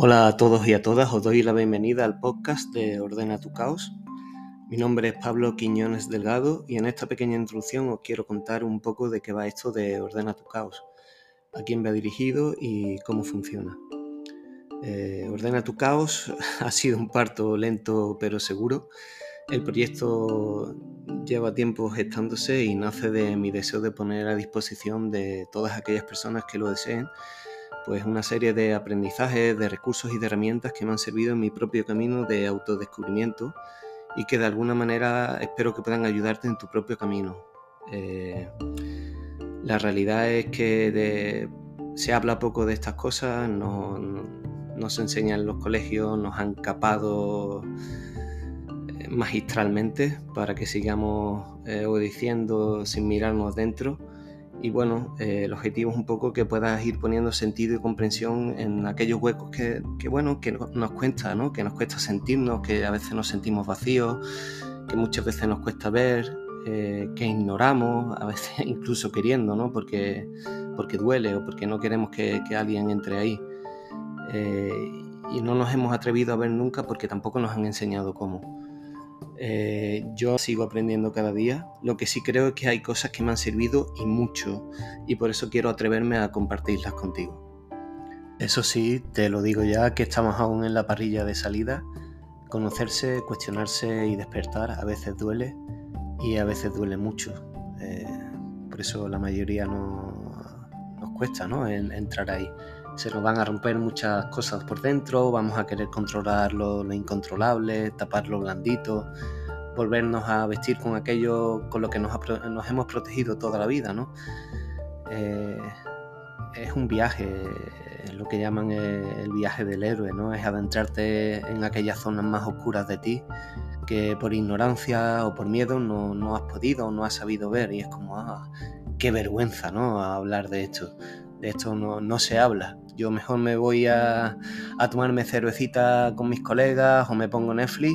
Hola a todos y a todas, os doy la bienvenida al podcast de Ordena tu Caos. Mi nombre es Pablo Quiñones Delgado y en esta pequeña introducción os quiero contar un poco de qué va esto de Ordena tu Caos, a quién va dirigido y cómo funciona. Eh, Ordena tu Caos ha sido un parto lento pero seguro. El proyecto lleva tiempo gestándose y nace de mi deseo de poner a disposición de todas aquellas personas que lo deseen pues una serie de aprendizajes, de recursos y de herramientas que me han servido en mi propio camino de autodescubrimiento y que de alguna manera espero que puedan ayudarte en tu propio camino. Eh, la realidad es que se habla poco de estas cosas, no, se enseña en los colegios, nos han capado eh, magistralmente para que sigamos eh, obedeciendo sin mirarnos dentro y bueno, eh, el objetivo es un poco que puedas ir poniendo sentido y comprensión en aquellos huecos que, bueno, que nos cuesta, ¿no? Que nos cuesta sentirnos, que a veces nos sentimos vacíos, que muchas veces nos cuesta ver, eh, que ignoramos, a veces incluso queriendo, ¿no? Porque, porque duele o porque no queremos que, alguien entre ahí. Eh, y no nos hemos atrevido a ver nunca porque tampoco nos han enseñado cómo. Eh, yo sigo aprendiendo cada día. Lo que sí creo es que hay cosas que me han servido y mucho, y por eso quiero atreverme a compartirlas contigo. Eso sí, te lo digo ya que estamos aún en la parrilla de salida. Conocerse, cuestionarse y despertar a veces duele y a veces duele mucho. Eh, por eso la mayoría no, nos cuesta ¿no? entrar ahí se nos van a romper muchas cosas por dentro, vamos a querer controlar lo, incontrolable, tapar lo blandito, volvernos a vestir con aquello con lo que nos, hemos protegido toda la vida, ¿no? Eh, es un viaje, es lo que llaman el viaje del héroe, ¿no? Es adentrarte en aquellas zonas más oscuras de ti que por ignorancia o por miedo no, no has podido o no has sabido ver y es como, ah, qué vergüenza, ¿no? hablar de esto. De esto no, no se habla. Yo mejor me voy a, tomarme cervecita con mis colegas o me pongo Netflix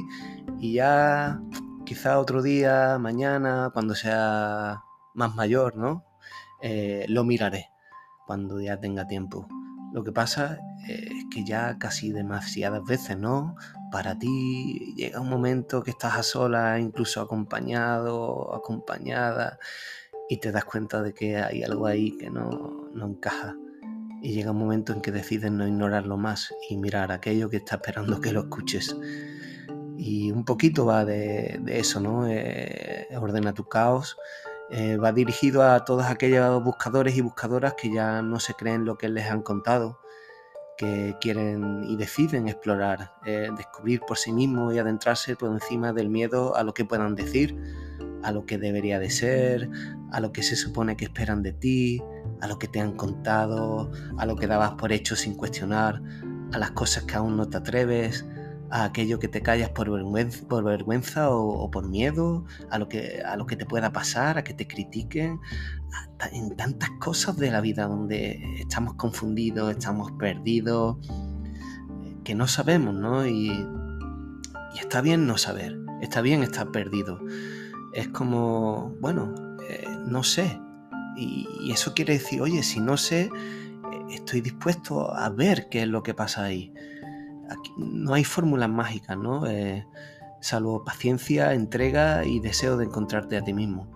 y ya quizá otro día, mañana, cuando sea más mayor, ¿no? Eh, lo miraré cuando ya tenga tiempo. Lo que pasa es que ya casi demasiadas veces, ¿no? Para ti llega un momento que estás a sola, incluso acompañado, acompañada, y te das cuenta de que hay algo ahí que no, no encaja y llega un momento en que decides no ignorarlo más y mirar aquello que está esperando que lo escuches. Y un poquito va de, eso, ¿no? Eh, ordena tu caos. Eh, va dirigido a todos aquellos buscadores y buscadoras que ya no se creen lo que les han contado, que quieren y deciden explorar, eh, descubrir por sí mismos y adentrarse por encima del miedo a lo que puedan decir, a lo que debería de ser, a lo que se supone que esperan de ti, a lo que te han contado, a lo que dabas por hecho sin cuestionar, a las cosas que aún no te atreves, a aquello que te callas por vergüenza, o, por miedo, a lo, que, a lo que te pueda pasar, a que te critiquen, en tantas cosas de la vida donde estamos confundidos, estamos perdidos, que no sabemos, ¿no? Y, y está bien no saber, está bien estar perdido. Es como, bueno, eh, no sé, y, eso quiere decir, oye, si no sé, eh, estoy dispuesto a ver qué es lo que pasa ahí. no hay fórmulas mágicas, ¿no? Eh, salvo paciencia, entrega y deseo de encontrarte a ti mismo.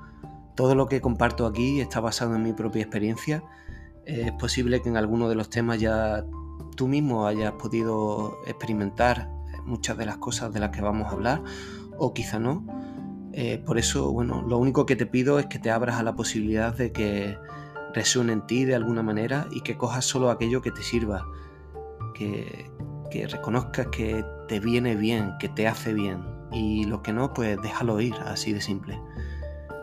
Todo lo que comparto aquí está basado en mi propia experiencia. es posible que en alguno de los temas ya tú mismo hayas podido experimentar muchas de las cosas de las que vamos a hablar, o quizá no eh, por eso, bueno, lo único que te pido es que te abras a la posibilidad de que resuene en ti de alguna manera y que cojas solo aquello que te sirva, que, que reconozcas que te viene bien, que te hace bien y lo que no, pues déjalo ir, así de simple.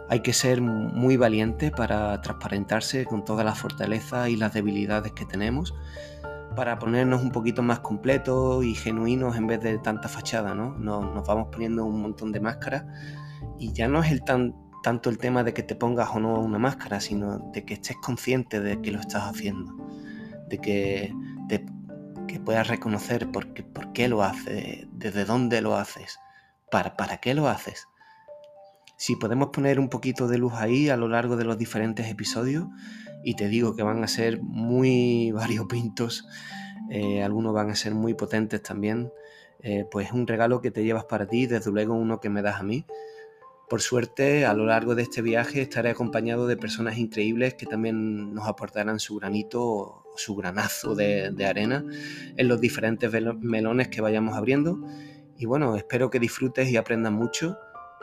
Hay que ser muy valiente para transparentarse con todas las fortalezas y las debilidades que tenemos, para ponernos un poquito más completos y genuinos en vez de tanta fachada, ¿no? Nos, nos vamos poniendo un montón de máscaras y ya no es el tan, tanto el tema de que te pongas o no una máscara, sino de que estés consciente de que lo estás haciendo, de que, que puedas reconocer por qué, por qué lo haces, desde dónde lo haces, para, para qué lo haces. Si podemos poner un poquito de luz ahí a lo largo de los diferentes episodios, y te digo que van a ser muy variopintos, eh, algunos van a ser muy potentes también. Eh, pues es un regalo que te llevas para ti, desde luego uno que me das a mí. Por suerte, a lo largo de este viaje estaré acompañado de personas increíbles que también nos aportarán su granito, su granazo de, arena en los diferentes melones que vayamos abriendo. Y bueno, espero que disfrutes y aprendas mucho.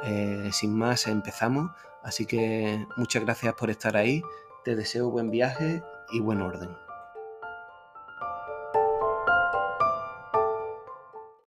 Eh, sin más, empezamos. Así que muchas gracias por estar ahí. Te deseo buen viaje y buen orden.